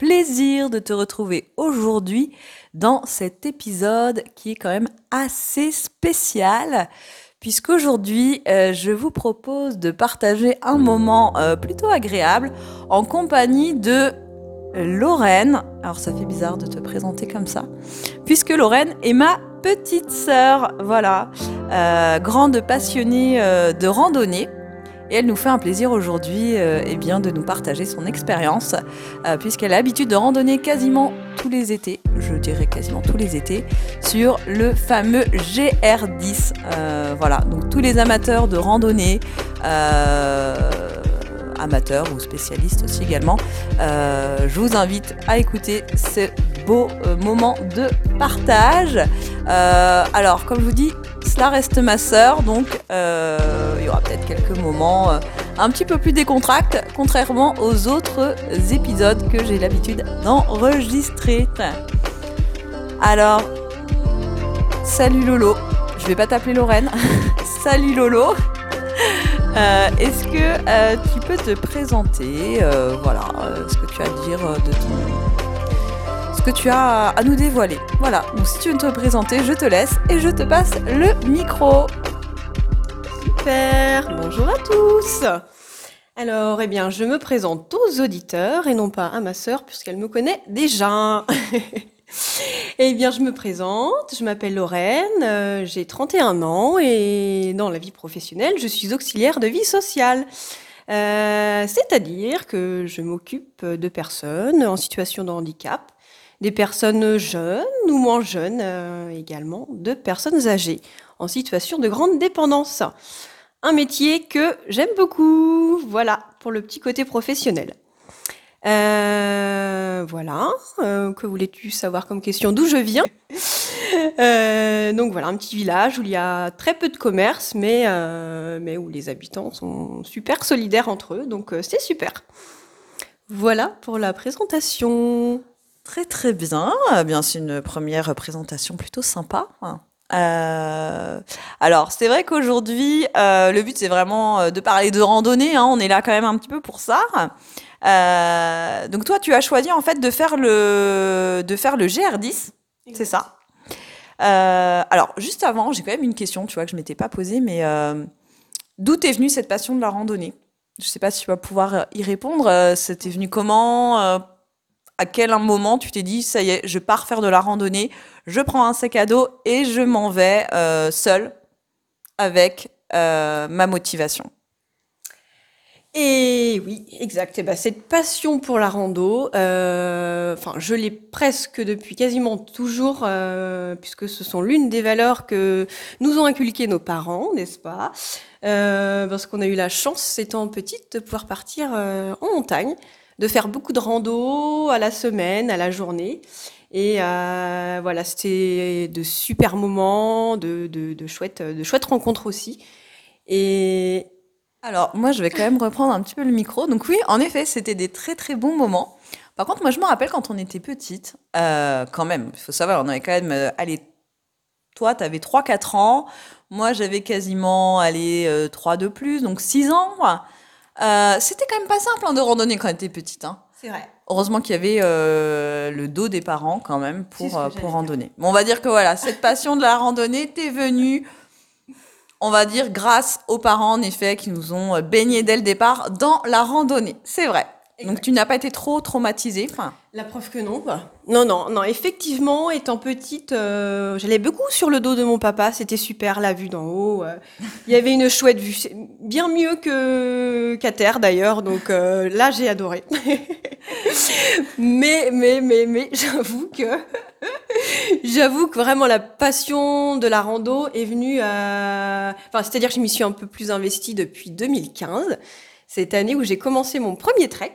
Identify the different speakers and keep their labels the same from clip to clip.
Speaker 1: plaisir de te retrouver aujourd'hui dans cet épisode qui est quand même assez spécial puisqu'aujourd'hui euh, je vous propose de partager un moment euh, plutôt agréable en compagnie de Lorraine. Alors ça fait bizarre de te présenter comme ça, puisque Lorraine est ma petite sœur, voilà, euh, grande passionnée euh, de randonnée. Et elle nous fait un plaisir aujourd'hui euh, eh bien, de nous partager son expérience, puisqu'elle a l'habitude de randonner quasiment tous les étés, je dirais quasiment tous les étés, sur le fameux GR10. voilà, donc tous les amateurs de randonnée, amateurs ou spécialistes aussi également, je vous invite à écouter ce beau moment de partage. alors, comme je vous dis, cela reste ma sœur, donc il y aura peut-être quelques moments un petit peu plus décontracts, contrairement aux autres épisodes que j'ai l'habitude d'enregistrer. Alors, salut Lolo. Je vais pas t'appeler Lorraine. salut Lolo. Euh, est-ce que euh, tu peux te présenter, euh, voilà, ce que tu as à dire de ton, ce que tu as à nous dévoiler. Voilà. Donc si tu veux te présenter, je te laisse et je te passe le micro.
Speaker 2: Super. Bonjour à tous. Alors, eh bien, je me présente aux auditeurs et non pas à ma sœur puisqu'elle me connaît déjà. Eh bien, je me présente, je m'appelle Lorraine, euh, j'ai 31 ans et dans la vie professionnelle, je suis auxiliaire de vie sociale. Euh, c'est-à-dire que je m'occupe de personnes en situation de handicap, des personnes jeunes ou moins jeunes euh, également, de personnes âgées en situation de grande dépendance. Un métier que j'aime beaucoup, voilà, pour le petit côté professionnel. Euh, voilà. Euh, que voulais-tu savoir comme question? D'où je viens? Euh, Donc voilà, un petit village où il y a très peu de commerce, mais, mais où les habitants sont super solidaires entre eux. Donc c'est super. Voilà pour la présentation.
Speaker 1: Très très bien. Bien, c'est une première présentation plutôt sympa. alors, c'est vrai qu'aujourd'hui, le but c'est vraiment de parler de randonnée. Hein. On est là quand même un petit peu pour ça. Euh, donc toi, tu as choisi en fait de faire le, de faire le GR10, c'est ça? Euh, Alors, juste avant, j'ai quand même une question, tu vois, que je m'étais pas posée, mais euh, d'où t'es venue cette passion de la randonnée? Je sais pas si tu vas pouvoir y répondre. C'était venu comment? À quel moment tu t'es dit, ça y est, je pars faire de la randonnée, je prends un sac à dos et je m'en vais seule avec ma motivation.
Speaker 2: Et oui, exact. Et ben, cette passion pour la rando, euh, enfin, je l'ai presque depuis quasiment toujours, euh, puisque ce sont l'une des valeurs que nous ont inculquées nos parents, n'est-ce pas? Euh, Parce qu'on a eu la chance, étant petite, de pouvoir partir en montagne, de faire beaucoup de rando à la semaine, à la journée. Et voilà, c'était de super moments, de, de, chouettes, de chouettes rencontres aussi. Et,
Speaker 1: alors, moi, je vais quand même reprendre un petit peu le micro. Donc oui, en effet, c'était des très très bons moments. Par contre, moi, je me rappelle quand on était petite, euh, quand même, il faut savoir, on avait quand même, euh, allez, toi, tu avais 3-4 ans, moi, j'avais quasiment, allez, 3 euh, de plus, donc 6 ans. C'était quand même pas simple hein, de randonner quand on était petite. Hein.
Speaker 2: C'est vrai.
Speaker 1: Heureusement qu'il y avait le dos des parents quand même pour, pour randonner. Bon, on va dire que voilà, cette passion de la randonnée t'es venue on va dire grâce aux parents, en effet, qui nous ont euh, baignés dès le départ dans la randonnée. C'est vrai. Donc tu n'as pas été trop traumatisée
Speaker 2: La preuve que non. Non, non, non. Effectivement, étant petite, euh, j'allais beaucoup sur le dos de mon papa. C'était super la vue d'en haut. Euh. il y avait une chouette vue, bien mieux que qu'à terre d'ailleurs. Donc là, j'ai adoré. mais, mais, mais, mais, j'avoue que J'avoue que vraiment la passion de la rando est venue à... Enfin, c'est-à-dire que je m'y suis un peu plus investie depuis 2015, cette année où j'ai commencé mon premier trek.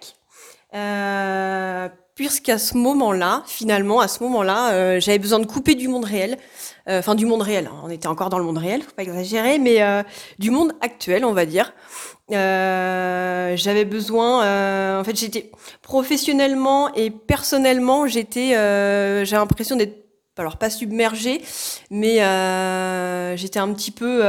Speaker 2: Euh, puisqu'à ce moment-là, finalement, à ce moment-là, euh, j'avais besoin de couper du monde réel. Euh, Enfin, du monde réel. hein. On était encore dans le monde réel, faut pas exagérer, mais euh, du monde actuel, on va dire. Euh, j'avais besoin. euh, en fait, j'étais professionnellement et personnellement, j'étais. J'ai l'impression d'être, alors pas submergée, mais j'étais un petit peu.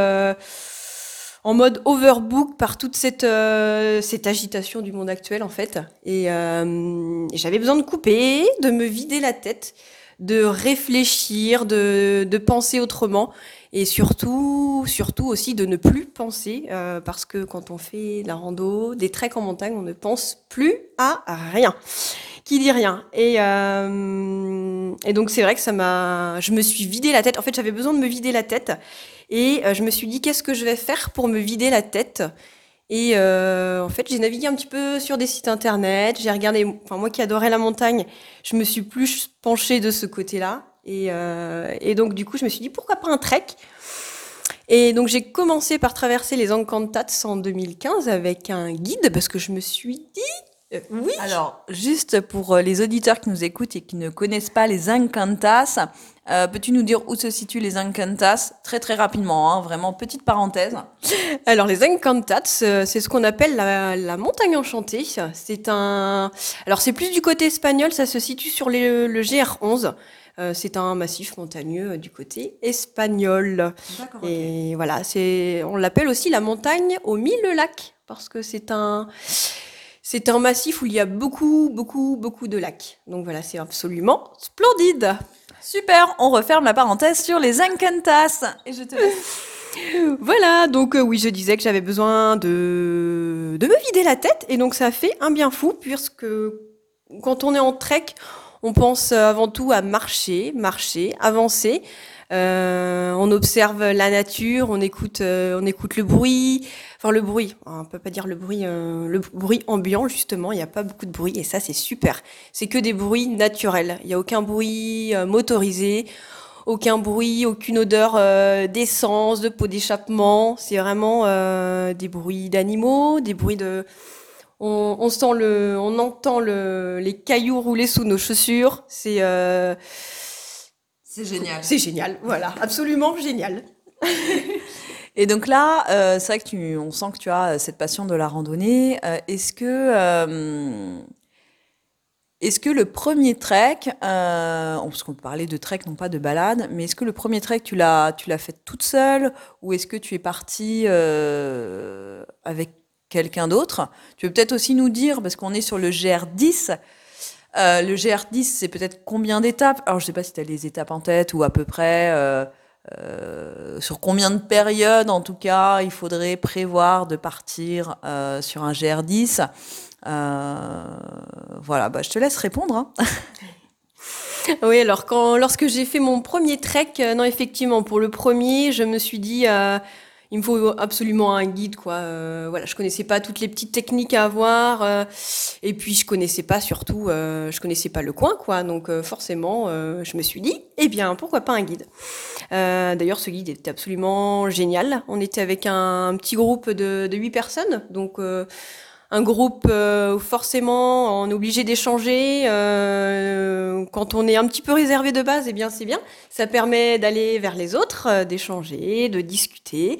Speaker 2: En mode overbook par toute cette, euh, cette agitation du monde actuel en fait. Et, euh, et j'avais besoin de couper, de me vider la tête, de réfléchir, de, penser autrement et surtout, surtout aussi de ne plus penser euh, parce que quand on fait la rando, des treks en montagne, on ne pense plus à rien. Qui dit rien. Et, euh, et donc c'est vrai que ça m'a, je me suis vidé la tête. En fait, j'avais besoin de me vider la tête. Et euh, je me suis dit, qu'est-ce que je vais faire pour me vider la tête? Et euh, en fait, j'ai navigué un petit peu sur des sites internet, j'ai regardé, enfin moi qui adorais la montagne, je me suis plus penchée de ce côté-là. Et, euh, et donc du coup, je me suis dit, pourquoi pas un trek? Et donc j'ai commencé par traverser les Encantats en 2015 avec un guide, parce que je me suis dit, euh, oui,
Speaker 1: Alors, juste pour euh, les auditeurs qui nous écoutent et qui ne connaissent pas les Encantas, euh, peux-tu nous dire où se situent les Encantas Très très rapidement, hein, vraiment petite parenthèse.
Speaker 2: Alors les Encantats, euh, c'est ce qu'on appelle la, la montagne enchantée. C'est un, alors c'est plus du côté espagnol, ça se situe sur les- le GR11. Euh, c'est un massif montagneux du côté espagnol. Et voilà, c'est, on l'appelle aussi la montagne aux mille lacs parce que c'est un, c'est un massif où il y a beaucoup, beaucoup, beaucoup de lacs. Donc voilà, c'est absolument splendide.
Speaker 1: Super, on referme la parenthèse sur les Encantas. Et je te.
Speaker 2: Voilà, donc euh, oui, je disais que j'avais besoin de, de me vider la tête, et donc ça fait un bien fou, puisque quand on est en trek, on pense avant tout à marcher, marcher, avancer. Euh, on observe la nature, on écoute, euh, on écoute le bruit, enfin le bruit, on peut pas dire le bruit, euh, le bruit ambiant justement, il n'y a pas beaucoup de bruit et ça c'est super. C'est que des bruits naturels, il n'y a aucun bruit motorisé, aucun bruit, aucune odeur d'essence, de pot d'échappement. C'est vraiment des bruits d'animaux, des bruits de. On, le, on entend le, les cailloux rouler sous nos chaussures. C'est,
Speaker 1: C'est génial.
Speaker 2: c'est génial. Voilà, absolument génial.
Speaker 1: Et donc là, euh, c'est vrai que tu, on sent que tu as euh, cette passion de la randonnée. Euh, est-ce que, euh, est-ce que le premier trek, euh, parce qu'on parlait de trek, non pas de balade, mais est-ce que le premier trek, tu l'as, tu l'as fait toute seule ou est-ce que tu es partie avec quelqu'un d'autre? Tu veux peut-être aussi nous dire, parce qu'on est sur le GR10, euh, le GR10, c'est peut-être combien d'étapes? Alors, je sais pas si tu as les étapes en tête ou à peu près. euh, euh, sur combien de périodes, en tout cas, il faudrait prévoir de partir sur un GR10 Euh, Voilà, bah, je te laisse répondre. hein.
Speaker 2: Oui, alors lorsque j'ai fait mon premier trek, non, effectivement, pour le premier, je me suis dit, il me faut absolument un guide, quoi. Euh, voilà, je connaissais pas toutes les petites techniques à avoir, euh, et puis je connaissais pas surtout, euh, je connaissais pas le coin, quoi. Donc euh, forcément, euh, je me suis dit, eh bien, pourquoi pas un guide Euh, D'ailleurs, ce guide était absolument génial. On était avec un, petit groupe de, de 8 personnes, donc. Un groupe euh, forcément on est obligé d'échanger. euh, quand on est un petit peu réservé de base, eh bien c'est bien. Ça permet d'aller vers les autres, euh, d'échanger, de discuter.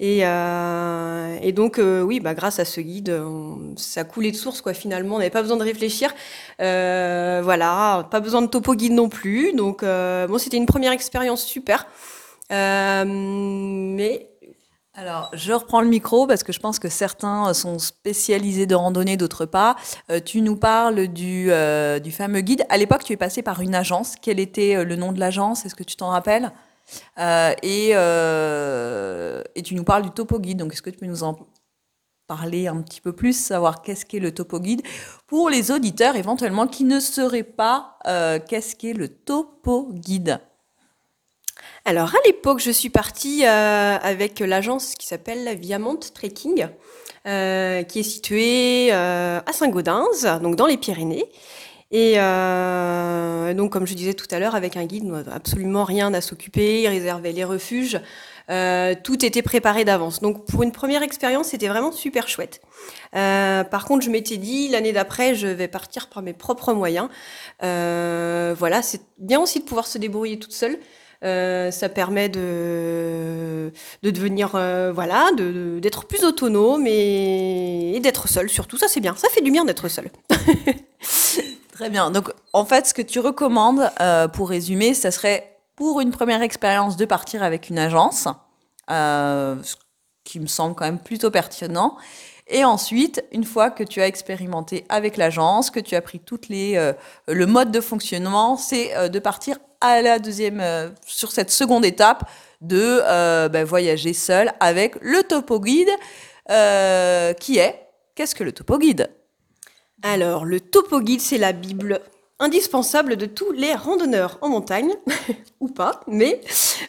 Speaker 2: Et, euh, et donc oui, bah grâce à ce guide, ça coulait de source quoi. Finalement, on n'avait pas besoin de réfléchir. Euh, voilà, pas besoin de topo guide non plus. Donc bon, c'était une première expérience super. Mais
Speaker 1: Alors, je reprends le micro parce que je pense que certains sont spécialisés de randonnée, d'autres pas. Euh, tu nous parles du, euh, du fameux guide. À l'époque, tu es passé par une agence. Quel était euh, le nom de l'agence? Est-ce que tu t'en rappelles? Euh, et, euh, et tu nous parles du topo guide. Donc, est-ce que tu peux nous en parler un petit peu plus, savoir qu'est-ce qu'est le topo guide pour les auditeurs éventuellement qui ne sauraient pas euh, qu'est-ce qu'est le topo guide?
Speaker 2: Alors, à l'époque, je suis partie euh, avec l'agence qui s'appelle Viamont Trekking, euh, qui est située euh, à Saint-Gaudens, donc dans les Pyrénées. Et euh, donc, comme je disais tout à l'heure, avec un guide, absolument rien à s'occuper, il réservait les refuges, tout était préparé d'avance. Donc, pour une première expérience, c'était vraiment super chouette. Par contre, je m'étais dit, l'année d'après, je vais partir par mes propres moyens. Voilà, c'est bien aussi de pouvoir se débrouiller toute seule. Euh, ça permet de, de devenir, euh, voilà, de, d'être plus autonome et, d'être seul surtout. Ça, c'est bien. Ça fait du bien d'être seul.
Speaker 1: Très bien. Donc, en fait, ce que tu recommandes, euh, pour résumer, ça serait pour une première expérience de partir avec une agence, ce qui me semble quand même plutôt pertinent. Et ensuite, une fois que tu as expérimenté avec l'agence, que tu as pris toutes les euh, le mode de fonctionnement, c'est euh, de partir à la deuxième euh, sur cette seconde étape de ben, voyager seul avec le topo guide qui est qu'est-ce que le topo guide?
Speaker 2: Alors, le topo guide, c'est la Bible indispensable de tous les randonneurs en montagne, ou pas, mais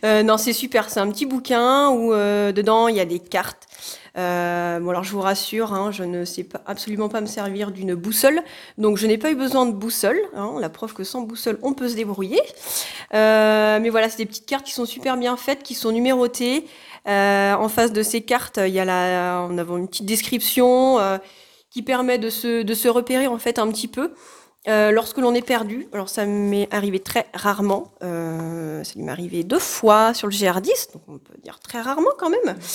Speaker 2: non, c'est super. C'est un petit bouquin où dedans il y a des cartes. Euh, bon, alors je vous rassure, hein, je ne sais absolument pas me servir d'une boussole, donc je n'ai pas eu besoin de boussole. Hein, la preuve que sans boussole, on peut se débrouiller. Euh, mais voilà, c'est des petites cartes qui sont super bien faites, qui sont numérotées. Euh, en face de ces cartes, il y a la, on a une petite description qui permet de se, de se repérer en fait un petit peu. Euh, lorsque l'on est perdu, alors ça m'est arrivé très rarement, euh, ça m'est arrivé deux fois sur le GR10, donc on peut dire très rarement quand même.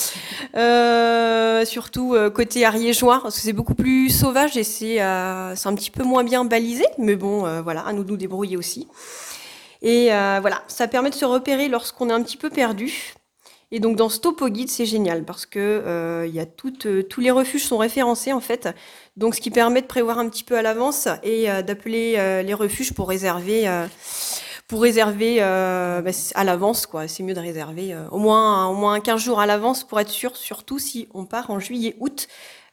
Speaker 2: Euh, surtout euh, côté ariégeois, parce que c'est beaucoup plus sauvage et c'est un petit peu moins bien balisé, mais bon, voilà, à nous de nous débrouiller aussi. Et voilà, ça permet de se repérer lorsqu'on est un petit peu perdu. Et donc dans ce topo guide, c'est génial parce que il y a toutes, tous les refuges sont référencés en fait. Donc ce qui permet de prévoir un petit peu à l'avance et euh, d'appeler euh, les refuges pour réserver euh, pour réserver bah, à l'avance quoi. C'est mieux de réserver au moins au moins 15 jours à l'avance pour être sûr surtout si on part en juillet août.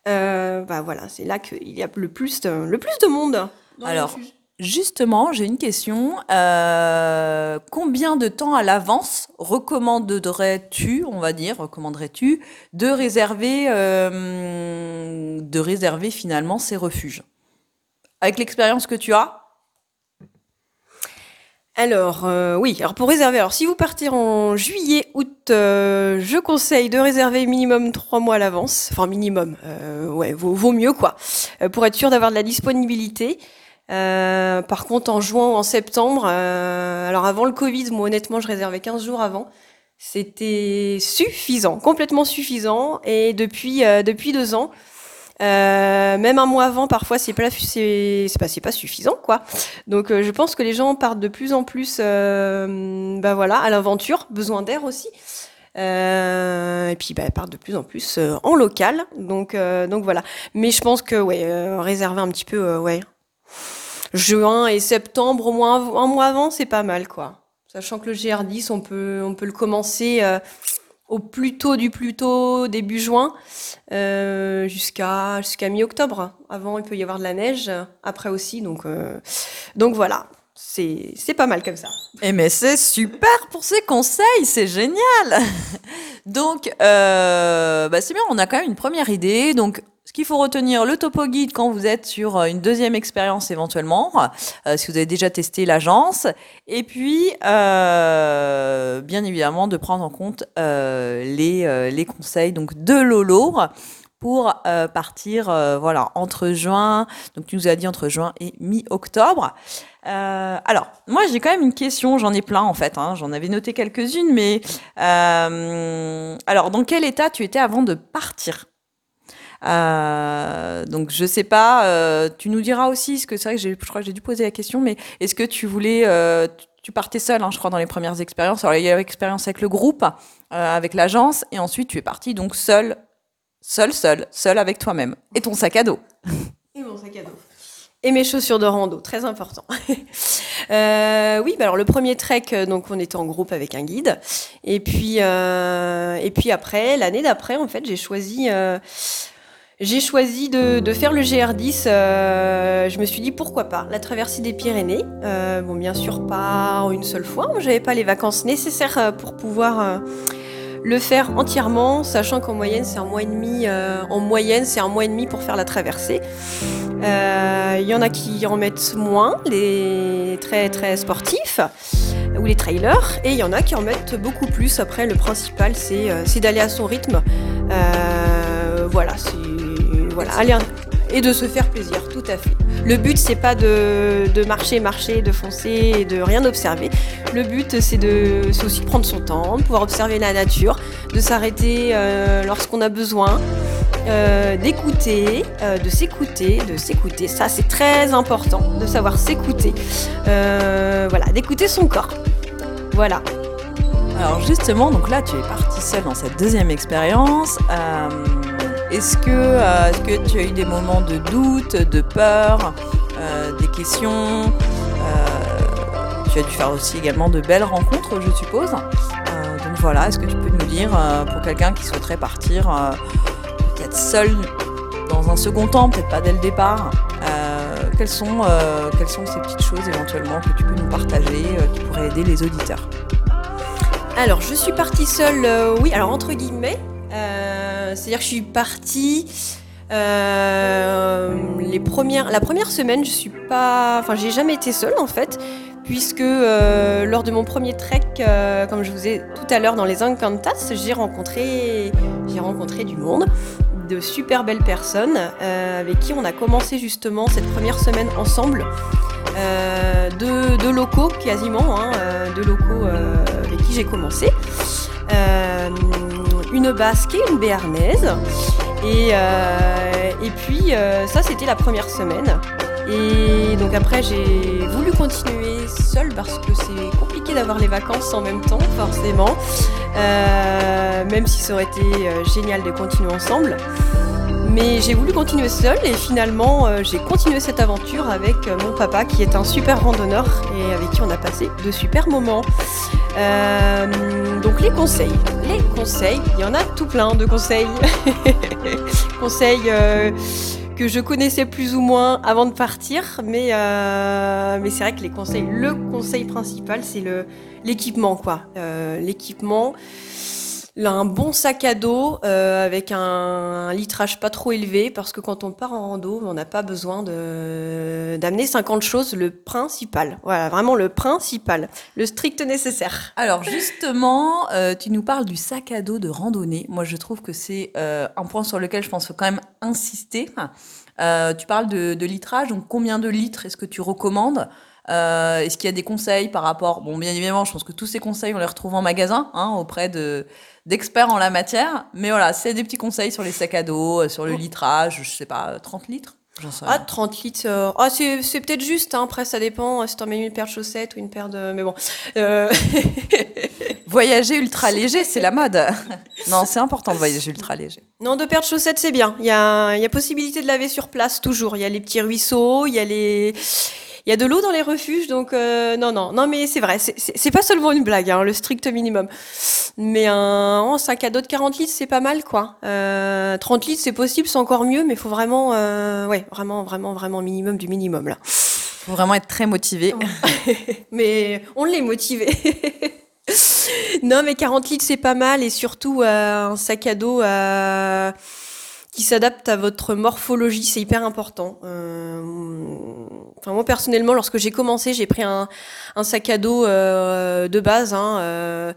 Speaker 2: Euh, bah voilà, c'est là qu'il y a le plus de, le plus de monde. dans
Speaker 1: Alors. Justement, j'ai une question. Euh, combien de temps à l'avance recommanderais-tu, on va dire, recommanderais-tu de réserver, euh, de réserver finalement ces refuges? Avec l'expérience que tu as?
Speaker 2: Alors, euh, oui, alors pour réserver, alors si vous partez en juillet, août, je conseille de réserver minimum trois mois à l'avance. Enfin, minimum, vaut, mieux quoi, pour être sûr d'avoir de la disponibilité. Euh, par contre, en juin ou en septembre, euh, alors avant le Covid, moi honnêtement, je réservais 15 jours avant. C'était suffisant, complètement suffisant. Et depuis, euh, depuis deux ans, euh, même un mois avant, parfois, c'est pas, c'est, pas, c'est pas suffisant, quoi. Donc, euh, je pense que les gens partent de plus en plus, bah voilà, à l'aventure, besoin d'air aussi. Euh, et puis, bah, partent de plus en plus euh, en local. Donc, euh, donc voilà. Mais je pense que, ouais, réserver un petit peu, ouais, juin et septembre, au moins un mois avant, c'est pas mal, quoi. Sachant que le GR10, on peut, on peut le commencer euh, au plus tôt du plus tôt, début juin, euh, jusqu'à mi-octobre. Avant, il peut y avoir de la neige, après aussi, donc, euh, donc voilà. C'est pas mal comme ça.
Speaker 1: Eh mais c'est super pour ces conseils, c'est génial. Donc, bah c'est bien, on a quand même une première idée. Donc, ce qu'il faut retenir, le topo guide quand vous êtes sur euh, une deuxième expérience éventuellement, euh, si vous avez déjà testé l'agence. Et puis, euh, bien évidemment, de prendre en compte euh, les, euh, les conseils donc de Lolo pour partir voilà entre juin donc tu nous as dit entre juin et mi-octobre alors moi j'ai quand même une question j'en ai plein en fait hein, j'en avais noté quelques-unes mais alors dans quel état tu étais avant de partir? Euh, donc je sais pas euh, tu nous diras aussi ce que c'est vrai que j'ai- je crois que j'ai dû poser la question mais est-ce que tu voulais euh, tu- partais seul, hein, je crois, dans les premières expériences. Alors, il y a l'expérience avec le groupe, avec l'agence, et ensuite, tu es parti donc seul, seul, seul, seul avec toi-même. Et ton sac à dos.
Speaker 2: Et mon sac à dos. Et mes chaussures de rando, très important. Oui, bah alors le premier trek, donc on était en groupe avec un guide. Et puis, et puis après, l'année d'après, en fait, j'ai choisi, j'ai choisi de, faire le GR10. euh, je me suis dit pourquoi pas la traversée des Pyrénées. Euh, bon, bien sûr pas une seule fois. Moi, j'avais pas les vacances nécessaires euh, pour pouvoir. le faire entièrement, sachant qu'en moyenne c'est un mois et demi. en moyenne, c'est un mois et demi pour faire la traversée. Il y en a qui en mettent moins, les très très sportifs ou les trailers, et il y en a qui en mettent beaucoup plus. Après, le principal, c'est d'aller à son rythme. Voilà, c'est voilà, aller et de se faire plaisir, tout à fait. Le but, c'est pas de, de marcher, marcher, de foncer et de rien observer. Le but, c'est de, aussi de prendre son temps, de pouvoir observer la nature, de s'arrêter euh, lorsqu'on a besoin, euh, d'écouter, euh, de s'écouter, de s'écouter. Ça, c'est très important, de savoir s'écouter. Voilà, d'écouter son corps. Voilà.
Speaker 1: Alors justement, donc là, tu es partie seule dans cette deuxième expérience. Euh, est-ce que, tu as eu des moments de doute, de peur, euh, des questions Euh, Tu as dû faire aussi également de belles rencontres, je suppose. Donc voilà, est-ce que tu peux nous dire, pour quelqu'un qui souhaiterait partir peut-être seul dans un second temps, peut-être pas dès le départ, quelles, sont, ces petites choses éventuellement que tu peux nous partager, qui pourraient aider les auditeurs?
Speaker 2: Alors, je suis partie seule, oui, alors entre guillemets. C'est-à-dire que je suis partie. euh, les premières, la première semaine, je suis pas. Enfin, j'ai jamais été seule en fait, puisque euh, lors de mon premier trek, euh, comme je vous ai tout à l'heure dans les Encantas, j'ai rencontré, j'ai rencontré du monde, de super belles personnes avec qui on a commencé justement cette première semaine ensemble. Deux locaux quasiment, hein, deux locaux avec qui j'ai commencé. Une basque et une béarnaise. Et, euh, puis euh, ça c'était la première semaine. Et donc après j'ai voulu continuer seule parce que c'est compliqué d'avoir les vacances en même temps forcément. Euh, même si ça aurait été génial de continuer ensemble. Mais j'ai voulu continuer seule et finalement euh, j'ai continué cette aventure avec euh, mon papa qui est un super randonneur et avec qui on a passé de super moments. Euh, donc les conseils, les conseils, il y en a tout plein de conseils. conseils que je connaissais plus ou moins avant de partir, mais, mais c'est vrai que les conseils, le conseil principal c'est l'équipement quoi. L'équipement. Un bon sac à dos euh, avec un, litrage pas trop élevé parce que quand on part en rando, on n'a pas besoin de d'amener 50 choses. Le principal, voilà, vraiment le principal, le strict nécessaire.
Speaker 1: Alors justement, euh, tu nous parles du sac à dos de randonnée. Moi, je trouve que c'est euh, un point sur lequel je pense faut quand même insister. Euh, tu parles de, de litrage, donc combien de litres est-ce que tu recommandes? Euh, Est-ce qu'il y a des conseils par rapport Bon, bien évidemment, je pense que tous ces conseils, on les retrouve en magasin, hein, auprès de d'experts en la matière. Mais voilà, c'est des petits conseils sur les sacs à dos, euh, sur le litrage, je sais pas, 30 litres
Speaker 2: Ah,
Speaker 1: rien.
Speaker 2: 30 litres. euh, Ah, c'est peut-être juste. Hein, après, ça dépend si t'en mets une paire de chaussettes ou une paire de. Mais bon. Euh,
Speaker 1: Voyager ultra léger, c'est la mode. non, c'est important de voyager ultra léger.
Speaker 2: Non, deux paires de chaussettes, c'est bien. Il y a, il y a possibilité de laver sur place, toujours. Il y a les petits ruisseaux, il y a les... Il y a de l'eau dans les refuges, donc euh, non, non, non, mais c'est vrai, c'est- pas seulement une blague, hein, le strict minimum. Mais un, un sac à dos de 40 litres, c'est pas mal, quoi. Euh, 30 litres, c'est possible, c'est encore mieux, mais il faut vraiment, euh, ouais, vraiment, vraiment, vraiment minimum du minimum, là.
Speaker 1: Faut vraiment être très motivé.
Speaker 2: mais on l'est motivé. non, mais 40 litres, c'est pas mal. Et surtout, euh, un sac à dos euh, qui s'adapte à votre morphologie, c'est hyper important. Euh, enfin, moi, personnellement, lorsque j'ai commencé, j'ai pris un, sac à dos euh, de base. Hein, euh,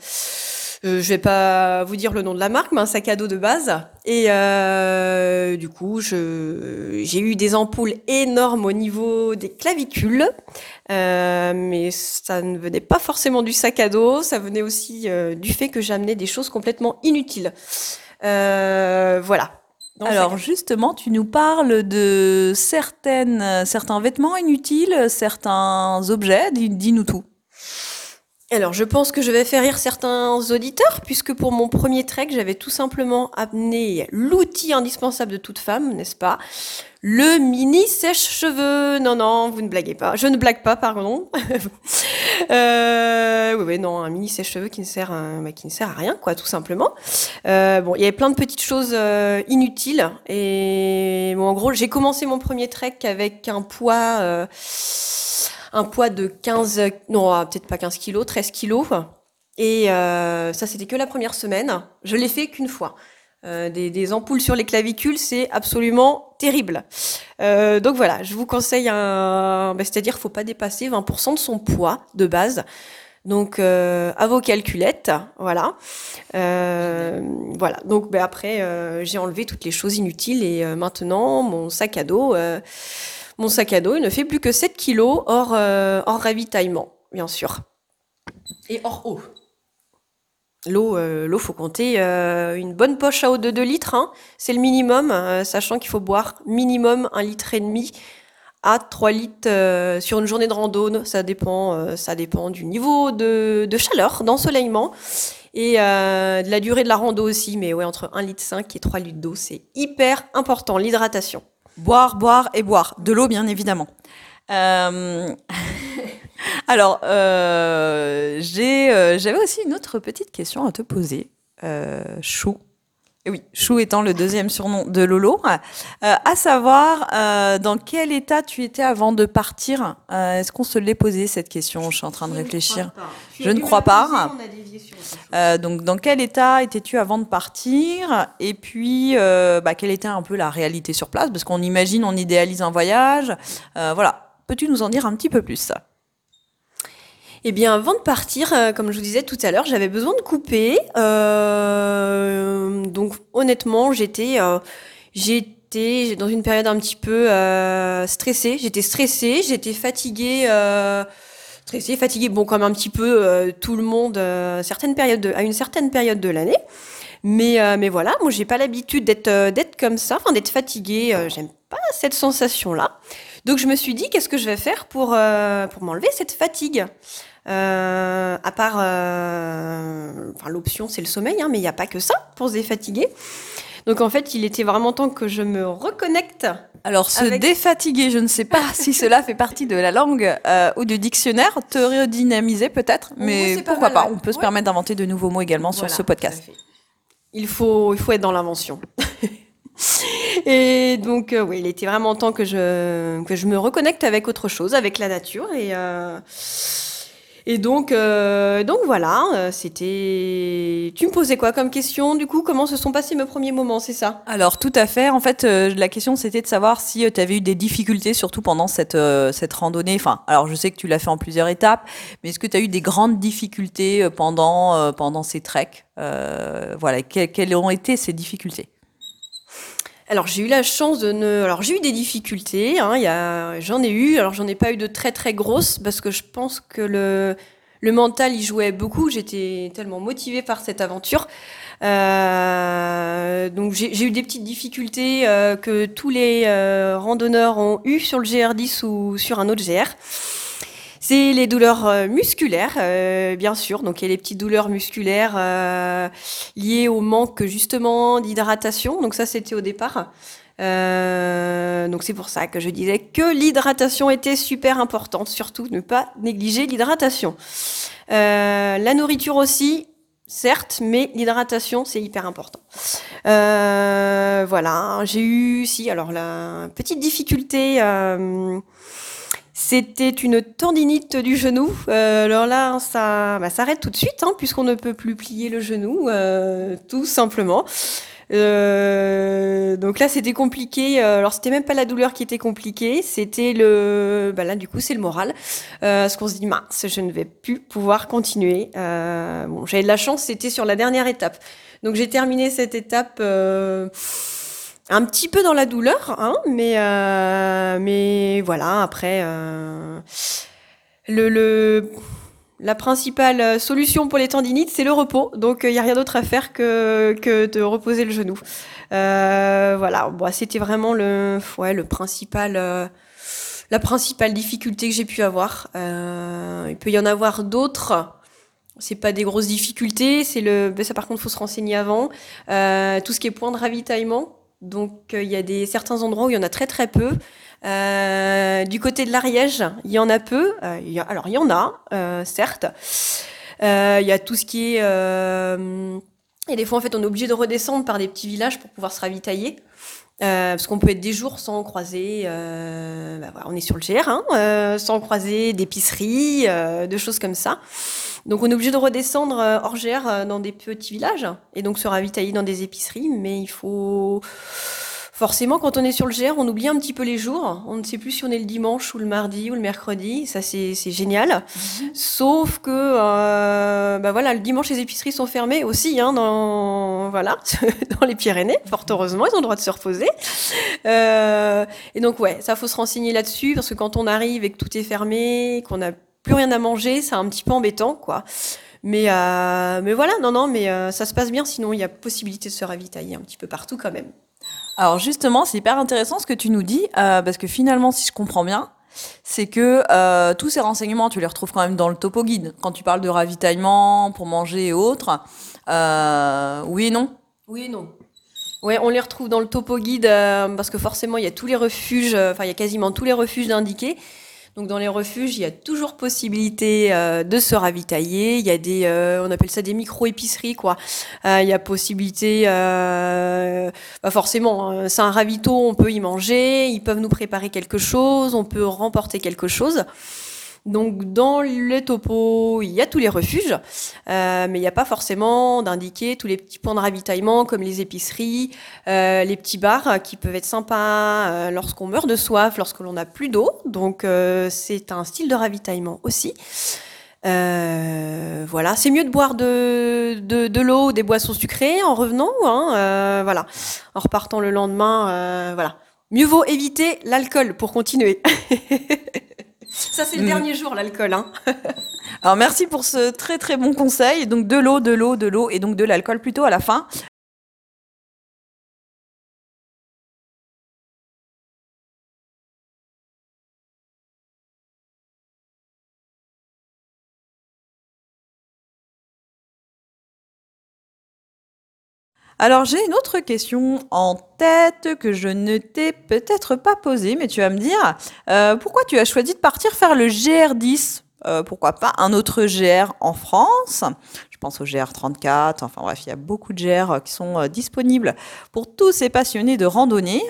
Speaker 2: euh, je vais pas vous dire le nom de la marque, mais un sac à dos de base. Et euh, du coup, j'ai eu des ampoules énormes au niveau des clavicules. Mais ça ne venait pas forcément du sac à dos, ça venait aussi du fait que j'amenais des choses complètement inutiles. Voilà. Dans
Speaker 1: Alors justement, tu nous parles de certaines, certains vêtements inutiles, certains objets. Dis- Dis-nous tout.
Speaker 2: Alors, je pense que je vais faire rire certains auditeurs, puisque pour mon premier trek, j'avais tout simplement amené l'outil indispensable de toute femme, n'est-ce pas? Le mini sèche-cheveux. Non, non, vous ne blaguez pas. Je ne blague pas, pardon. euh, oui, oui, non, un mini sèche-cheveux qui ne sert, à, bah, qui ne sert à rien, quoi, tout simplement. Euh, bon, il y avait plein de petites choses euh, inutiles. Et bon, en gros, j'ai commencé mon premier trek avec un poids, un poids de 15, non, ah, peut-être pas 15 kilos, 13 kilos. Et ça, c'était que la première semaine. Je l'ai fait qu'une fois. Euh, des, ampoules sur les clavicules, c'est absolument terrible. Euh, donc voilà, je vous conseille un, bah, c'est-à-dire, faut pas dépasser 20% de son poids de base. Donc euh, à vos calculettes, voilà. voilà. Donc bah, après, j'ai enlevé toutes les choses inutiles et maintenant mon sac à dos, mon sac à dos, il ne fait plus que 7 kilos hors hors ravitaillement, bien sûr.
Speaker 1: Et hors eau.
Speaker 2: L'eau, euh, l'eau, faut compter euh, une bonne poche à eau de 2 litres, hein. c'est le minimum, euh, sachant qu'il faut boire minimum un litre et demi à 3 litres sur une journée de randonnée. Ça dépend, du niveau de, chaleur, d'ensoleillement et de la durée de la rando aussi. Mais entre 1 litre 5 et 3 litres d'eau, c'est hyper important, l'hydratation.
Speaker 1: Boire, boire et boire. De l'eau, bien évidemment. Alors, euh, euh, j'avais aussi une autre petite question à te poser. Euh, Chou. Et oui, Chou étant le deuxième surnom de Lolo. à savoir, dans quel état tu étais avant de partir? Est-ce qu'on se l'est posé cette question? Je suis en train de réfléchir. Je ne crois pas. donc, dans quel état étais-tu avant de partir? Et puis, bah, quelle était un peu la réalité sur place? Parce qu'on imagine, on idéalise un voyage. voilà. Peux-tu nous en dire un petit peu plus?
Speaker 2: Eh bien, avant de partir, euh, comme je vous disais tout à l'heure, j'avais besoin de couper. Euh, donc, honnêtement, j'étais, euh, j'étais dans une période un petit peu stressée. J'étais stressée, j'étais fatiguée. stressée, fatiguée, bon, comme un petit peu tout le monde, certaines périodes à une certaine période de l'année. Mais, mais voilà, moi, j'ai pas l'habitude d'être, comme ça, enfin, d'être fatiguée. j'aime pas cette sensation-là. Donc je me suis dit, qu'est-ce que je vais faire pour, pour m'enlever cette fatigue? À part, euh, enfin l'option c'est le sommeil, hein, mais il n'y a pas que ça pour se défatiguer. Donc en fait, il était vraiment temps que je me reconnecte.
Speaker 1: Alors se défatiguer, je ne sais pas si cela fait partie de la langue euh, ou du dictionnaire, te redynamiser peut-être, mais pourquoi pas, On peut se permettre d'inventer de nouveaux mots également sur ce podcast.
Speaker 2: Il faut, il faut être dans l'invention. et donc, euh, oui, il était vraiment temps que je, que je me reconnecte avec autre chose, avec la nature. Et, euh, et donc, euh, donc voilà, euh, c'était. Tu me posais quoi comme question Du coup, comment se sont passés mes premiers moments, c'est ça?
Speaker 1: Alors tout à fait. En fait, euh, la question c'était de savoir si tu avais eu des difficultés, surtout pendant cette cette randonnée. Enfin, alors je sais que tu l'as fait en plusieurs étapes, mais est-ce que tu as eu des grandes difficultés pendant pendant ces treks? Voilà, quelles ont été ces difficultés?
Speaker 2: Alors j'ai eu la chance de ne. Alors j'ai eu des difficultés. Hein. J'en ai eu. Alors j'en ai pas eu de très très grosses parce que je pense que le le mental y jouait beaucoup. J'étais tellement motivée par cette aventure. Euh, donc j'ai eu des petites difficultés euh, que tous les euh, randonneurs ont eu sur le GR10 ou sur un autre GR. C'est les douleurs euh, musculaires, euh, bien sûr. Donc il y a les petites douleurs musculaires euh, liées au manque justement d'hydratation. Donc ça c'était au départ. donc c'est pour ça que je disais que l'hydratation était super importante, surtout ne pas négliger l'hydratation. la nourriture aussi, certes, mais l'hydratation c'est hyper important. voilà, j'ai eu si alors la petite difficulté c'était une tendinite du genou. Euh, alors là, ça bah, s'arrête tout de suite, hein, puisqu'on ne peut plus plier le genou, euh, tout simplement. Euh, donc là, c'était compliqué. Alors c'était même pas la douleur qui était compliquée, c'était le, bah là du coup c'est le moral, parce qu'on se dit mince, je ne vais plus pouvoir continuer. bon, j'avais de la chance, c'était sur la dernière étape. Donc j'ai terminé cette étape un petit peu dans la douleur, hein, mais, euh, mais voilà, après, euh, le, le, la principale solution pour les tendinites, c'est le repos. Donc, il n'y a rien d'autre à faire que, que de reposer le genou. Euh, voilà, bon, c'était vraiment le, ouais, le principal, euh, la principale difficulté que j'ai pu avoir. Euh, il peut y en avoir d'autres. C'est pas des grosses difficultés, c'est le, ben ça par contre faut se renseigner avant. Euh, tout ce qui est point de ravitaillement, donc euh, il y a des certains endroits où il y en a très très peu. Euh, du côté de l'Ariège, il y en a peu. Euh, alors il y en a, certes. Il y a tout ce qui est et des fois, en fait, on est obligé de redescendre par des petits villages pour pouvoir se ravitailler. Euh, parce qu'on peut être des jours sans croiser, euh, bah voilà, on est sur le GR, hein, euh, sans croiser d'épicerie, de choses comme ça. Donc on est obligé de redescendre euh, hors GR euh, dans des petits villages et donc se ravitailler dans des épiceries, mais il faut Forcément, quand on est sur le GR, on oublie un petit peu les jours. On ne sait plus si on est le dimanche ou le mardi ou le mercredi. Ça, c'est génial. Mhm. Sauf que, euh, bah voilà, le dimanche, les épiceries sont fermées aussi, hein, dans, voilà, dans les Pyrénées. Fort heureusement, ils ont le droit de se reposer. Euh, et donc, ouais, ça, faut se renseigner là-dessus parce que quand on arrive et que tout est fermé, qu'on n'a plus rien à manger, c'est un petit peu embêtant, quoi. Mais, euh, mais voilà, non, non, mais euh, ça se passe bien. Sinon, il y a possibilité de se ravitailler un petit peu partout quand même.
Speaker 1: Alors justement, c'est hyper intéressant ce que tu nous dis, euh, parce que finalement, si je comprends bien, c'est que euh, tous ces renseignements, tu les retrouves quand même dans le topo guide. Quand tu parles de ravitaillement pour manger et autres, euh, oui et non
Speaker 2: Oui et non. Ouais, on les retrouve dans le topo guide parce que forcément, il y a tous les refuges, enfin, il y a quasiment tous les refuges indiqués. Donc dans les refuges, il y a toujours possibilité euh, de se ravitailler. Il y a des, euh, on appelle ça des micro-épiceries, quoi. Euh, il y a possibilité, bah forcément, hein, c'est un ravito, on peut y manger. Ils peuvent nous préparer quelque chose, on peut remporter quelque chose. Donc dans les topos, il y a tous les refuges, euh, mais il n'y a pas forcément d'indiquer tous les petits points de ravitaillement comme les épiceries, euh, les petits bars qui peuvent être sympas euh, lorsqu'on meurt de soif, lorsque l'on n'a plus d'eau. Donc c'est un style de ravitaillement aussi. voilà, c'est mieux de boire de, de, de l'eau, des boissons sucrées en revenant, hein, voilà, en repartant le lendemain, voilà. Mieux vaut éviter l'alcool pour continuer. Ça, c'est le mm. dernier jour, l'alcool. Hein.
Speaker 1: Alors, merci pour ce très très bon conseil. Donc, de l'eau, de l'eau, de l'eau et donc de l'alcool plutôt à la fin. Alors j'ai une autre question en tête que je ne t'ai peut-être pas posée, mais tu vas me dire euh, pourquoi tu as choisi de partir faire le GR10 euh, pourquoi pas un autre GR en France? Pense au GR34, enfin bref, il y a beaucoup de GR euh, qui sont disponibles pour tous ces passionnés de randonnée.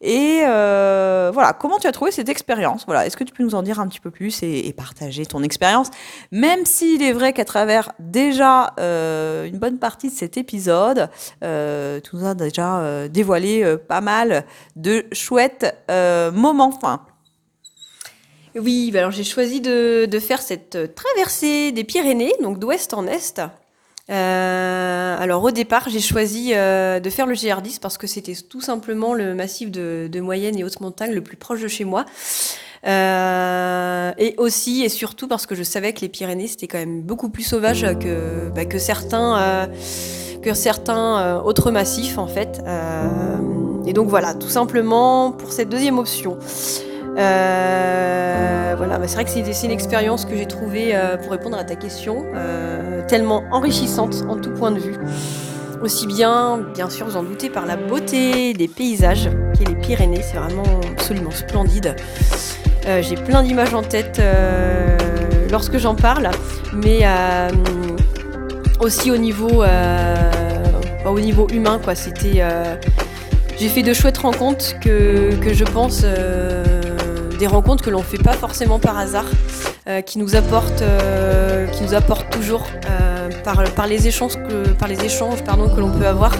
Speaker 1: Et voilà, comment tu as trouvé cette expérience? Voilà, est-ce que tu peux nous en dire un petit peu plus et, partager ton expérience? Même s'il est vrai qu'à travers déjà une bonne partie de cet épisode, tu nous as déjà dévoilé pas mal de chouettes moments.
Speaker 2: Oui, bah alors j'ai choisi de, faire cette euh, traversée des Pyrénées, donc d'ouest en est. Euh, alors au départ, j'ai choisi euh, de faire le GR10 parce que c'était tout simplement le massif de, moyenne et haute montagne le plus proche de chez moi. et aussi et surtout parce que je savais que les Pyrénées c'était quand même beaucoup plus sauvage que, bah, certains, que certains autres massifs en fait. et donc voilà, tout simplement pour cette deuxième option. Euh, voilà, bah, c'est vrai que c'est une expérience que j'ai trouvée, euh, pour répondre à ta question, euh, tellement enrichissante en tout point de vue. Aussi bien, bien sûr, vous en doutez, par la beauté des paysages, qui est les Pyrénées, c'est vraiment absolument splendide. j'ai plein d'images en tête lorsque j'en parle, mais aussi au niveau, au niveau humain, quoi. C'était, j'ai fait de chouettes rencontres que je pense des rencontres que l'on ne fait pas forcément par hasard, euh, qui nous apportent, euh, qui nous apportent toujours euh, par, les échanges que, par les échanges pardon, que l'on peut avoir.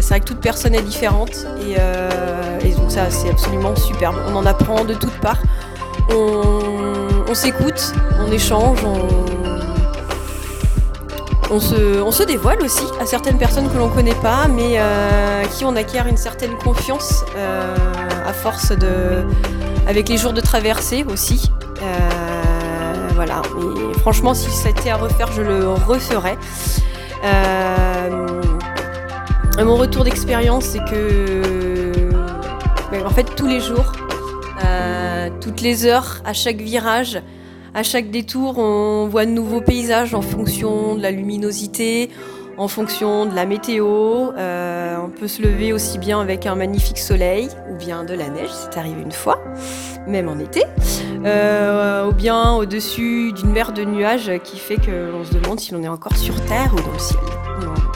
Speaker 2: c'est vrai que toute personne est différente et, donc ça c'est absolument superbe. On en apprend de toutes parts. On, s'écoute, on échange, on, on, se, dévoile aussi à certaines personnes que l'on ne connaît pas, mais à qui on acquiert une certaine confiance à force de. avec les jours de traversée aussi. Euh, voilà. Franchement, si c'était à refaire, je le referais. Euh, mon retour d'expérience, c'est que. Ben, en fait, tous les jours, euh, toutes les heures, à chaque virage, à chaque détour, on voit de nouveaux paysages en fonction de la luminosité, en fonction de la météo. Euh, on peut se lever aussi bien avec un magnifique soleil ou bien de la neige, c'est arrivé une fois, même en été, euh, ou bien au-dessus d'une mer de nuages qui fait qu'on se demande si l'on est encore sur Terre ou dans le ciel.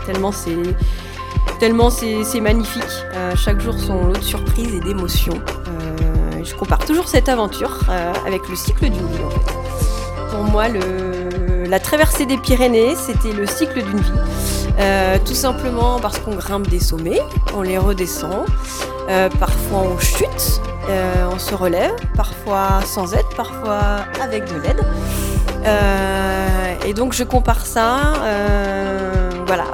Speaker 2: tellement c'est tellement c'est magnifique. Euh, chaque jour son lot de surprises et d'émotions. je compare toujours cette aventure avec le cycle d'une vie en fait. Pour moi, la traversée des Pyrénées, c'était le cycle d'une vie. Euh, tout simplement parce qu'on grimpe des sommets, on les redescend, euh, parfois on chute, euh, on se relève, parfois sans aide, parfois avec de l'aide. et donc je compare ça, voilà,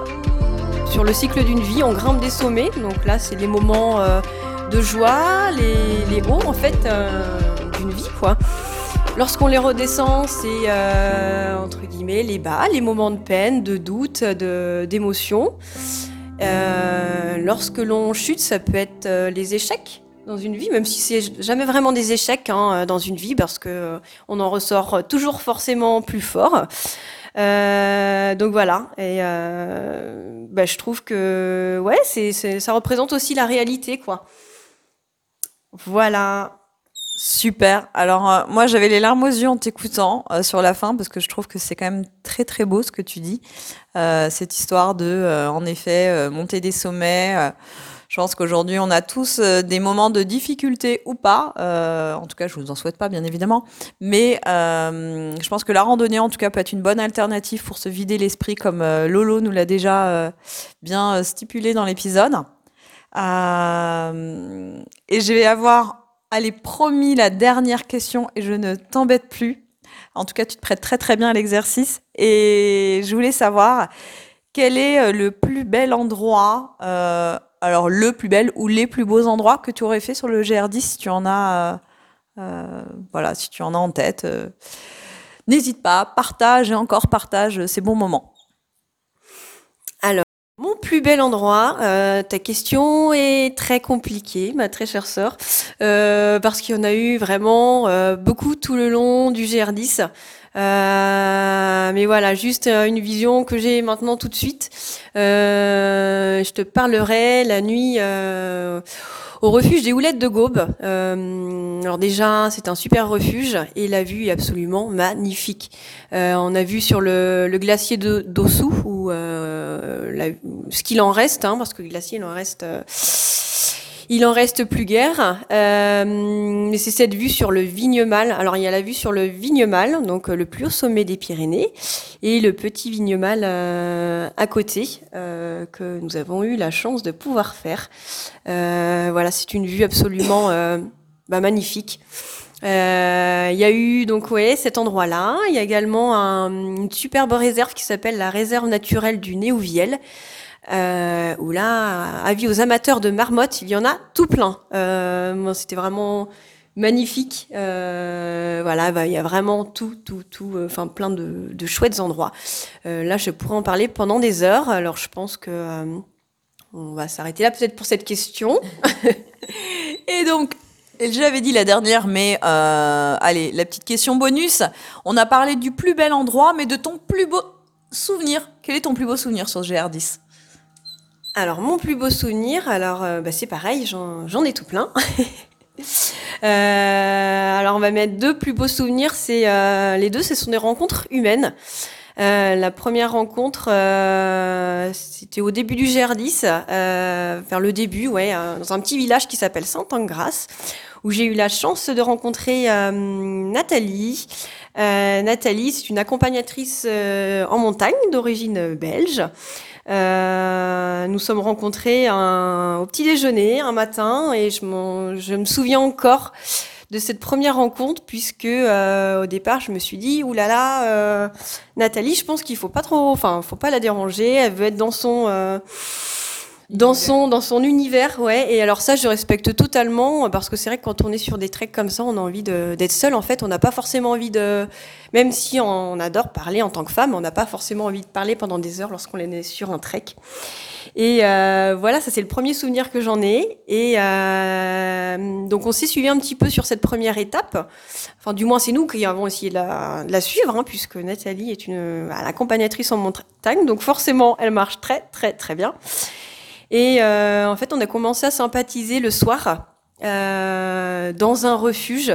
Speaker 2: sur le cycle d'une vie, on grimpe des sommets, donc là c'est les moments de joie, les, les hauts en fait d'une vie quoi. Lorsqu'on les redescend, c'est euh, entre guillemets les bas, les moments de peine, de doute, d'émotion. Euh, lorsque l'on chute, ça peut être euh, les échecs dans une vie, même si c'est jamais vraiment des échecs hein, dans une vie, parce que on en ressort toujours forcément plus fort. donc voilà, et bah, je trouve que ouais, ça représente aussi la réalité, quoi. Voilà.
Speaker 1: Super. Alors euh, moi j'avais les larmes aux yeux en t'écoutant euh, sur la fin parce que je trouve que c'est quand même très très beau ce que tu dis. Euh, cette histoire de en effet monter des sommets. je pense qu'aujourd'hui on a tous des moments de difficulté ou pas. en tout cas je vous en souhaite pas bien évidemment. Mais je pense que la randonnée en tout cas peut être une bonne alternative pour se vider l'esprit comme Lolo nous l'a déjà bien stipulé dans l'épisode. et je vais avoir Allez, promis, la dernière question et je ne t'embête plus. En tout cas, tu te prêtes très très bien à l'exercice. Et je voulais savoir quel est euh, le plus bel endroit, euh, alors le plus bel ou les plus beaux endroits que tu aurais fait sur le GR10 si tu en as, euh, voilà, si tu en as en tête. N'hésite pas, partage et encore partage ces bons moments.
Speaker 2: Mon plus bel endroit, euh, ta question est très compliquée, ma très chère sœur, euh, parce qu'il y en a eu vraiment euh, beaucoup tout le long du GR10. Mais voilà, juste une vision que j'ai maintenant tout de suite. je te parlerai la nuit au refuge des Houlettes de Gaube. Euh, alors déjà, c'est un super refuge et la vue est absolument magnifique. Euh, on a vu sur le, glacier de d'Ossou, ou euh, ce qu'il en reste, hein, parce que le glacier, il en reste il en reste plus guère. Euh, mais c'est cette vue sur le Vignemal. Alors il y a la vue sur le Vignemal, donc euh, le plus haut sommet des Pyrénées, et le petit Vignemal euh, à côté que nous avons eu la chance de pouvoir faire. voilà, c'est une vue absolument bah, magnifique. Il y a eu donc ouais cet endroit-là. Il y a également une superbe réserve qui s'appelle la réserve naturelle du Néouviel euh, là, avis aux amateurs de marmottes, il y en a tout plein. Euh, C'était vraiment magnifique. Euh, voilà, bah, il y a vraiment tout, tout, tout, euh, enfin plein de, de, chouettes endroits. Euh, là, je pourrais en parler pendant des heures. Alors, je pense que euh, on va s'arrêter là peut-être pour cette question.
Speaker 1: Et donc, j'avais dit la dernière, mais euh, allez, la petite question bonus. On a parlé du plus bel endroit, mais de ton plus beau souvenir. Quel est ton plus beau souvenir sur GR10
Speaker 2: alors, mon plus beau souvenir, alors euh, bah, c'est pareil, j'en ai tout plein. euh, alors, on va mettre deux plus beaux souvenirs. C'est euh, les deux, ce sont des rencontres humaines. Euh, la première rencontre, c'était au début du GR10, vers le début, ouais, dans un petit village qui s'appelle Saint-Angras, où j'ai eu la chance de rencontrer Nathalie. Nathalie, c'est une accompagnatrice en montagne d'origine belge. Euh, nous sommes rencontrés un, au petit déjeuner un matin et je, je me souviens encore de cette première rencontre puisque euh, au départ je me suis dit oulala euh, Nathalie je pense qu'il faut pas trop enfin faut pas la déranger elle veut être dans son euh, dans son dans son univers ouais. Et alors ça je respecte totalement parce que c'est vrai que quand on est sur des treks comme ça on a envie d'être seul. En fait on n'a pas forcément envie de même si on, adore parler en tant que femme on n'a pas forcément envie de parler pendant des heures lorsqu'on est sur un trek. Et euh, voilà ça c'est le premier souvenir que j'en ai. Et euh, donc on s'est suivi un petit peu sur cette première étape. Enfin du moins c'est nous qui avons essayé de la, suivre hein, puisque Nathalie est une accompagnatrice en montagne. Donc forcément elle marche très très très bien et euh, en fait, on a commencé à sympathiser le soir euh, dans un refuge.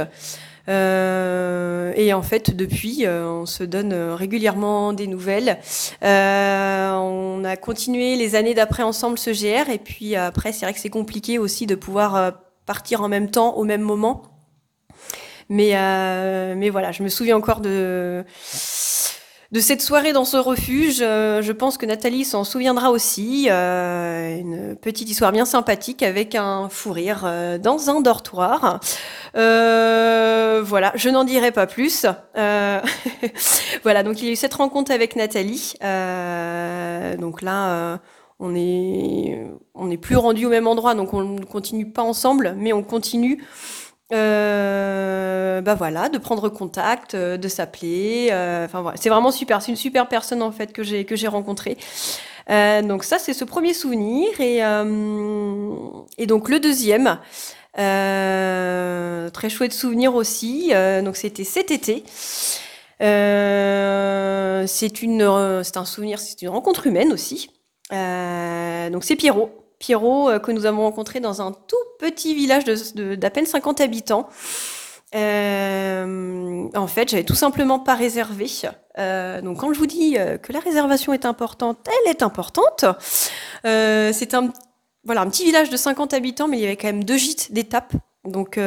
Speaker 2: Euh, et en fait, depuis, euh, on se donne régulièrement des nouvelles. Euh, on a continué les années d'après ensemble ce GR. Et puis après, c'est vrai que c'est compliqué aussi de pouvoir partir en même temps, au même moment. Mais, mais voilà, je me souviens encore de de cette soirée dans ce refuge. Euh, je pense que Nathalie s'en souviendra aussi. Euh, une petite histoire bien sympathique avec un fou rire euh, dans un dortoir. voilà, je n'en dirai pas plus. voilà, donc il y a eu cette rencontre avec Nathalie. donc là, on est on n'est plus rendu au même endroit, donc on ne continue pas ensemble, mais on continue euh, bah voilà, de prendre contact, euh, de s'appeler. Euh, enfin voilà, c'est vraiment super. C'est une super personne en fait que j'ai que j'ai rencontrée. Donc ça, c'est ce premier souvenir et et donc le deuxième. très chouette souvenir aussi. donc c'était cet été. c'est une, c'est un souvenir, c'est une rencontre humaine aussi. donc c'est Pierrot. Pierrot, euh, que nous avons rencontré dans un tout petit village d'à peine 50 habitants. Euh, en fait, j'avais tout simplement pas réservé. Euh, donc, quand je vous dis que la réservation est importante, elle est importante. c'est un, voilà, un petit village de 50 habitants, mais il y avait quand même deux gîtes d'étape. Donc,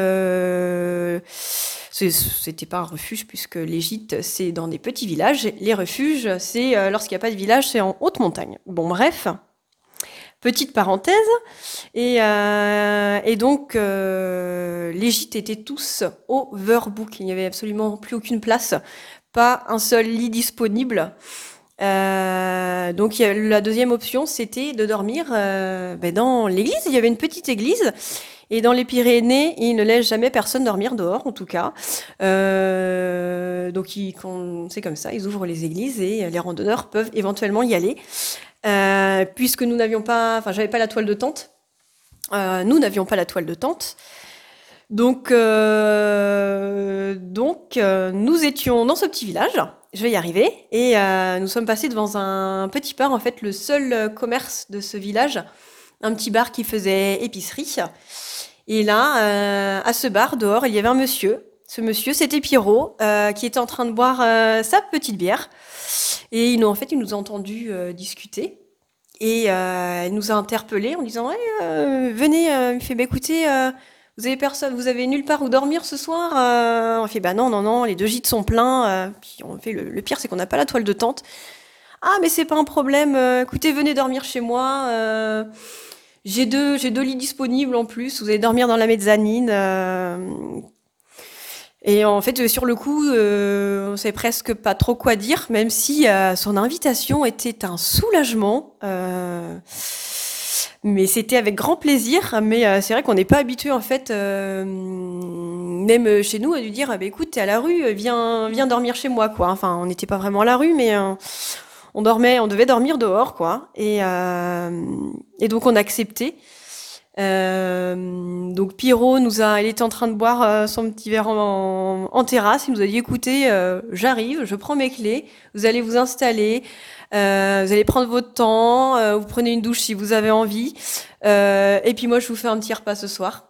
Speaker 2: c'était pas un refuge puisque les gîtes c'est dans des petits villages. Les refuges, c'est lorsqu'il n'y a pas de village, c'est en haute montagne. Bon, bref. Petite parenthèse. Et, euh, et donc, euh, les gîtes étaient tous overbook. Il n'y avait absolument plus aucune place. Pas un seul lit disponible. Euh, donc la deuxième option, c'était de dormir euh, ben, dans l'église. Il y avait une petite église. Et dans les Pyrénées, ils ne laissent jamais personne dormir dehors, en tout cas. Donc, c'est comme ça, ils ouvrent les églises et les randonneurs peuvent éventuellement y aller. Euh, puisque nous n'avions pas, enfin, j'avais pas la toile de tente. Euh, nous n'avions pas la toile de tente. Donc, euh, donc nous étions dans ce petit village. Je vais y arriver. Et nous sommes passés devant un petit bar, en fait, le seul commerce de ce village, un petit bar qui faisait épicerie. Et là, à ce bar, dehors, il y avait un monsieur. Ce monsieur, c'était Pierrot, qui était en train de boire sa petite bière. Et il nous, en fait, il nous a entendu euh, discuter. Et euh, elle nous a interpellés en disant euh, Venez, il fait bah, écoutez, vous avez personne, vous avez nulle part où dormir ce soir On fait Bah non, non, non, les deux gîtes sont pleins. puis on fait le, pire, c'est qu'on n'a pas la toile de tente. Ah, mais c'est pas un problème. écoutez, venez dormir chez moi. j'ai deux, j'ai deux lits disponibles en plus. Vous allez dormir dans la mezzanine. Et en fait, sur le coup, euh, on sait presque pas trop quoi dire, même si euh, son invitation était un soulagement. Euh, mais c'était avec grand plaisir. Mais euh, c'est vrai qu'on n'est pas habitué, en fait, euh, même chez nous, à lui dire, ah, bah, écoute, t'es à la rue, viens, viens dormir chez moi, quoi. Enfin, on n'était pas vraiment à la rue, mais on dormait, on devait dormir dehors, quoi. Et, et donc, on a accepté. Euh, donc Pierrot nous a, il était en train de boire euh, son petit verre en, terrasse. Il nous a dit écoutez, euh, j'arrive, je prends mes clés, vous allez vous installer, vous allez prendre votre temps, vous prenez une douche si vous avez envie, et puis moi je vous fais un petit repas ce soir.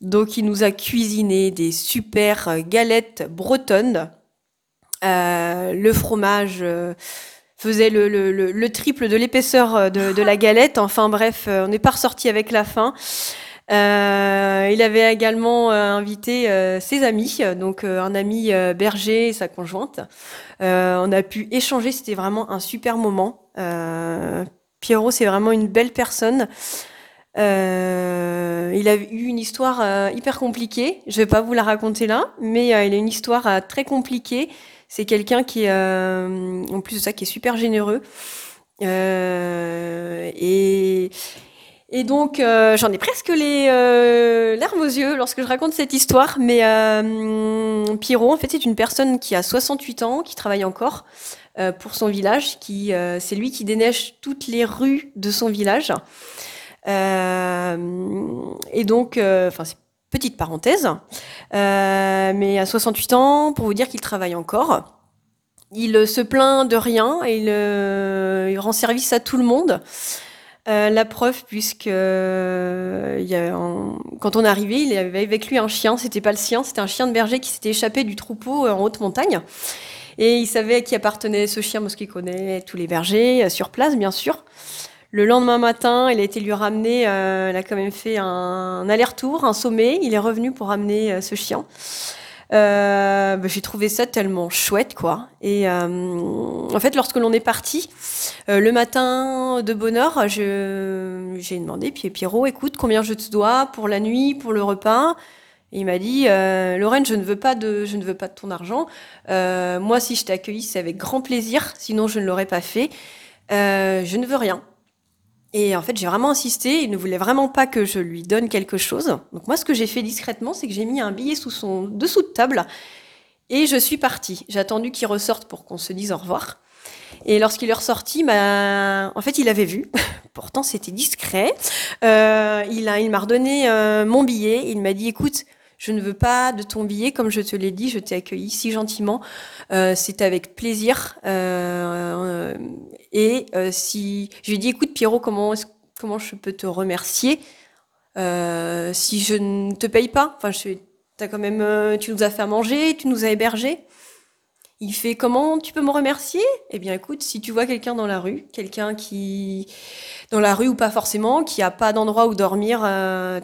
Speaker 2: Donc il nous a cuisiné des super galettes bretonnes, le fromage faisait le, le, le, triple de l'épaisseur euh, de, de, la galette. Enfin bref, euh, on n'est pas ressorti avec la faim. Euh, il avait également euh, invité ses amis, donc un ami berger et sa conjointe. on a pu échanger, c'était vraiment un super moment. Pierrot, c'est vraiment une belle personne. il a eu une histoire hyper compliquée. Je vais pas vous la raconter là, mais il a une histoire très compliquée c'est quelqu'un qui, euh, en plus de ça, qui est super généreux. Euh, et, et donc, euh, j'en ai presque les larmes aux yeux lorsque je raconte cette histoire. Mais Pierrot, en fait, c'est une personne qui a 68 ans, qui travaille encore pour son village. Qui, c'est lui qui déneige toutes les rues de son village. et donc, enfin, c'est Petite parenthèse, euh, mais à 68 ans, pour vous dire qu'il travaille encore. Il se plaint de rien et il, euh, rend service à tout le monde. Euh, la preuve, puisque quand on est arrivé, il avait avec lui un chien. C'était pas le sien, c'était un chien de berger qui s'était échappé du troupeau en haute montagne. Et il savait à qui appartenait ce chien, parce qu'il connaît tous les bergers sur place, bien sûr. Le lendemain matin, il a été lui ramener, euh, il a quand même fait un, aller-retour, un sommet. Il est revenu pour ramener euh, ce chien. Euh, bah, j'ai trouvé ça tellement chouette, quoi. Et euh, en fait, lorsque l'on est parti, euh, le matin de bonne heure, je, j'ai demandé, puis Pierrot, écoute, combien je te dois pour la nuit, pour le repas? Et il m'a dit, euh, Lorraine, je ne veux pas de, je ne veux pas de ton argent. Euh, moi, si je t'ai accueilli, c'est avec grand plaisir. Sinon, je ne l'aurais pas fait. Euh, je ne veux rien. Et en fait, j'ai vraiment insisté. Il ne voulait vraiment pas que je lui donne quelque chose. Donc moi, ce que j'ai fait discrètement, c'est que j'ai mis un billet sous son dessous de table et je suis partie. J'ai attendu qu'il ressorte pour qu'on se dise au revoir. Et lorsqu'il est ressorti, bah, en fait, il avait vu. Pourtant, c'était discret. Euh, il m'a redonné euh, mon billet. Il m'a dit, écoute, je ne veux pas de ton billet, comme je te l'ai dit, je t'ai accueilli si gentiment. Euh, C'était avec plaisir. Euh, et euh, si je lui ai dit, écoute Pierrot, comment comment je peux te remercier euh, si je ne te paye pas? Enfin, as quand même, euh, tu nous as fait à manger, tu nous as hébergés. Il fait comment tu peux me remercier? Eh bien, écoute, si tu vois quelqu'un dans la rue, quelqu'un qui dans la rue ou pas forcément, qui a pas d'endroit où dormir,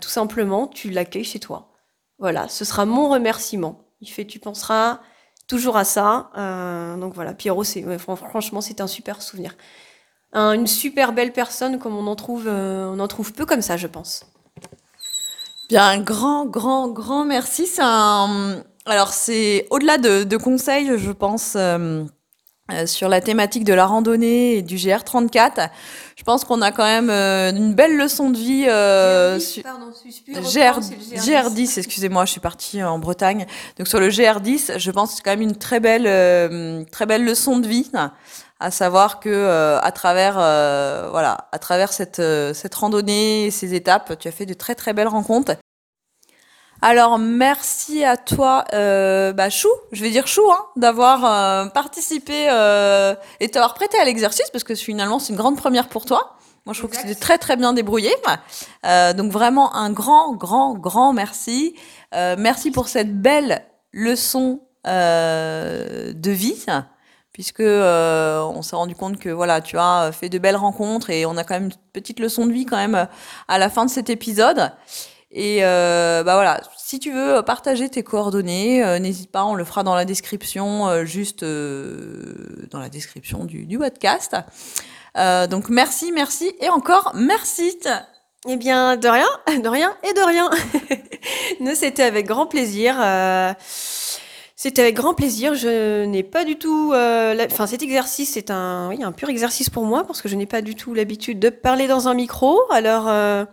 Speaker 2: tout simplement, tu l'accueilles chez toi. Voilà, ce sera mon remerciement. Il fait, tu penseras toujours à ça. Euh, donc voilà, Pierrot, c'est franchement, c'est un super souvenir. Un, une super belle personne, comme on en trouve, euh, on en trouve peu comme ça, je pense.
Speaker 1: Bien, grand, grand, grand merci. C'est. Alors, c'est au-delà de, de, conseils, je pense, euh, euh, sur la thématique de la randonnée et du GR34. Je pense qu'on a quand même euh, une belle leçon de vie.
Speaker 2: Euh, GR10, pardon,
Speaker 1: GR, GR10, GR10 excusez-moi, je suis partie en Bretagne. Donc sur le GR10, je pense que c'est quand même une très belle, euh, très belle leçon de vie, à savoir que euh, à travers, euh, voilà, à travers cette, cette randonnée, ces étapes, tu as fait de très très belles rencontres. Alors merci à toi, euh, bah, Chou, je vais dire Chou, hein, d'avoir euh, participé euh, et t'avoir prêté à l'exercice parce que finalement c'est une grande première pour toi. Moi je trouve exact. que c'était très très bien débrouillé. Euh, donc vraiment un grand grand grand merci. Euh, merci pour cette belle leçon euh, de vie puisque euh, on s'est rendu compte que voilà, tu as fait de belles rencontres et on a quand même une petite leçon de vie quand même à la fin de cet épisode. Et euh, bah voilà, si tu veux partager tes coordonnées, euh, n'hésite pas, on le fera dans la description, euh, juste euh, dans la description du, du podcast. Euh, donc merci, merci et encore merci.
Speaker 2: Eh bien, de rien, de rien et de rien. Nous, c'était avec grand plaisir. Euh, c'était avec grand plaisir. Je n'ai pas du tout. Euh. Enfin, cet exercice, c'est un, oui, un pur exercice pour moi parce que je n'ai pas du tout l'habitude de parler dans un micro. Alors. Euh,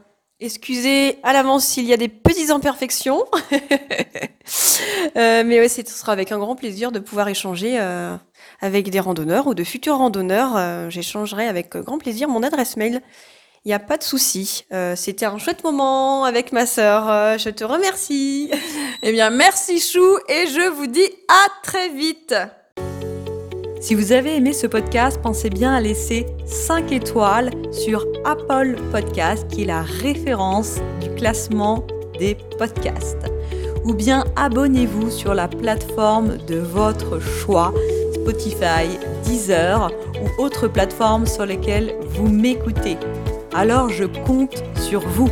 Speaker 2: Excusez à l'avance s'il y a des petites imperfections. euh, mais ouais, ce sera avec un grand plaisir de pouvoir échanger euh, avec des randonneurs ou de futurs randonneurs. Euh, J'échangerai avec grand plaisir mon adresse mail. Il n'y a pas de souci. C'était un chouette moment avec ma sœur. Je te remercie.
Speaker 1: eh bien, merci Chou et je vous dis à très vite. Si vous avez aimé ce podcast, pensez bien à laisser 5 étoiles sur Apple Podcast, qui est la référence du classement des podcasts. Ou bien abonnez-vous sur la plateforme de votre choix, Spotify, Deezer ou autres plateformes sur lesquelles vous m'écoutez. Alors je compte sur vous.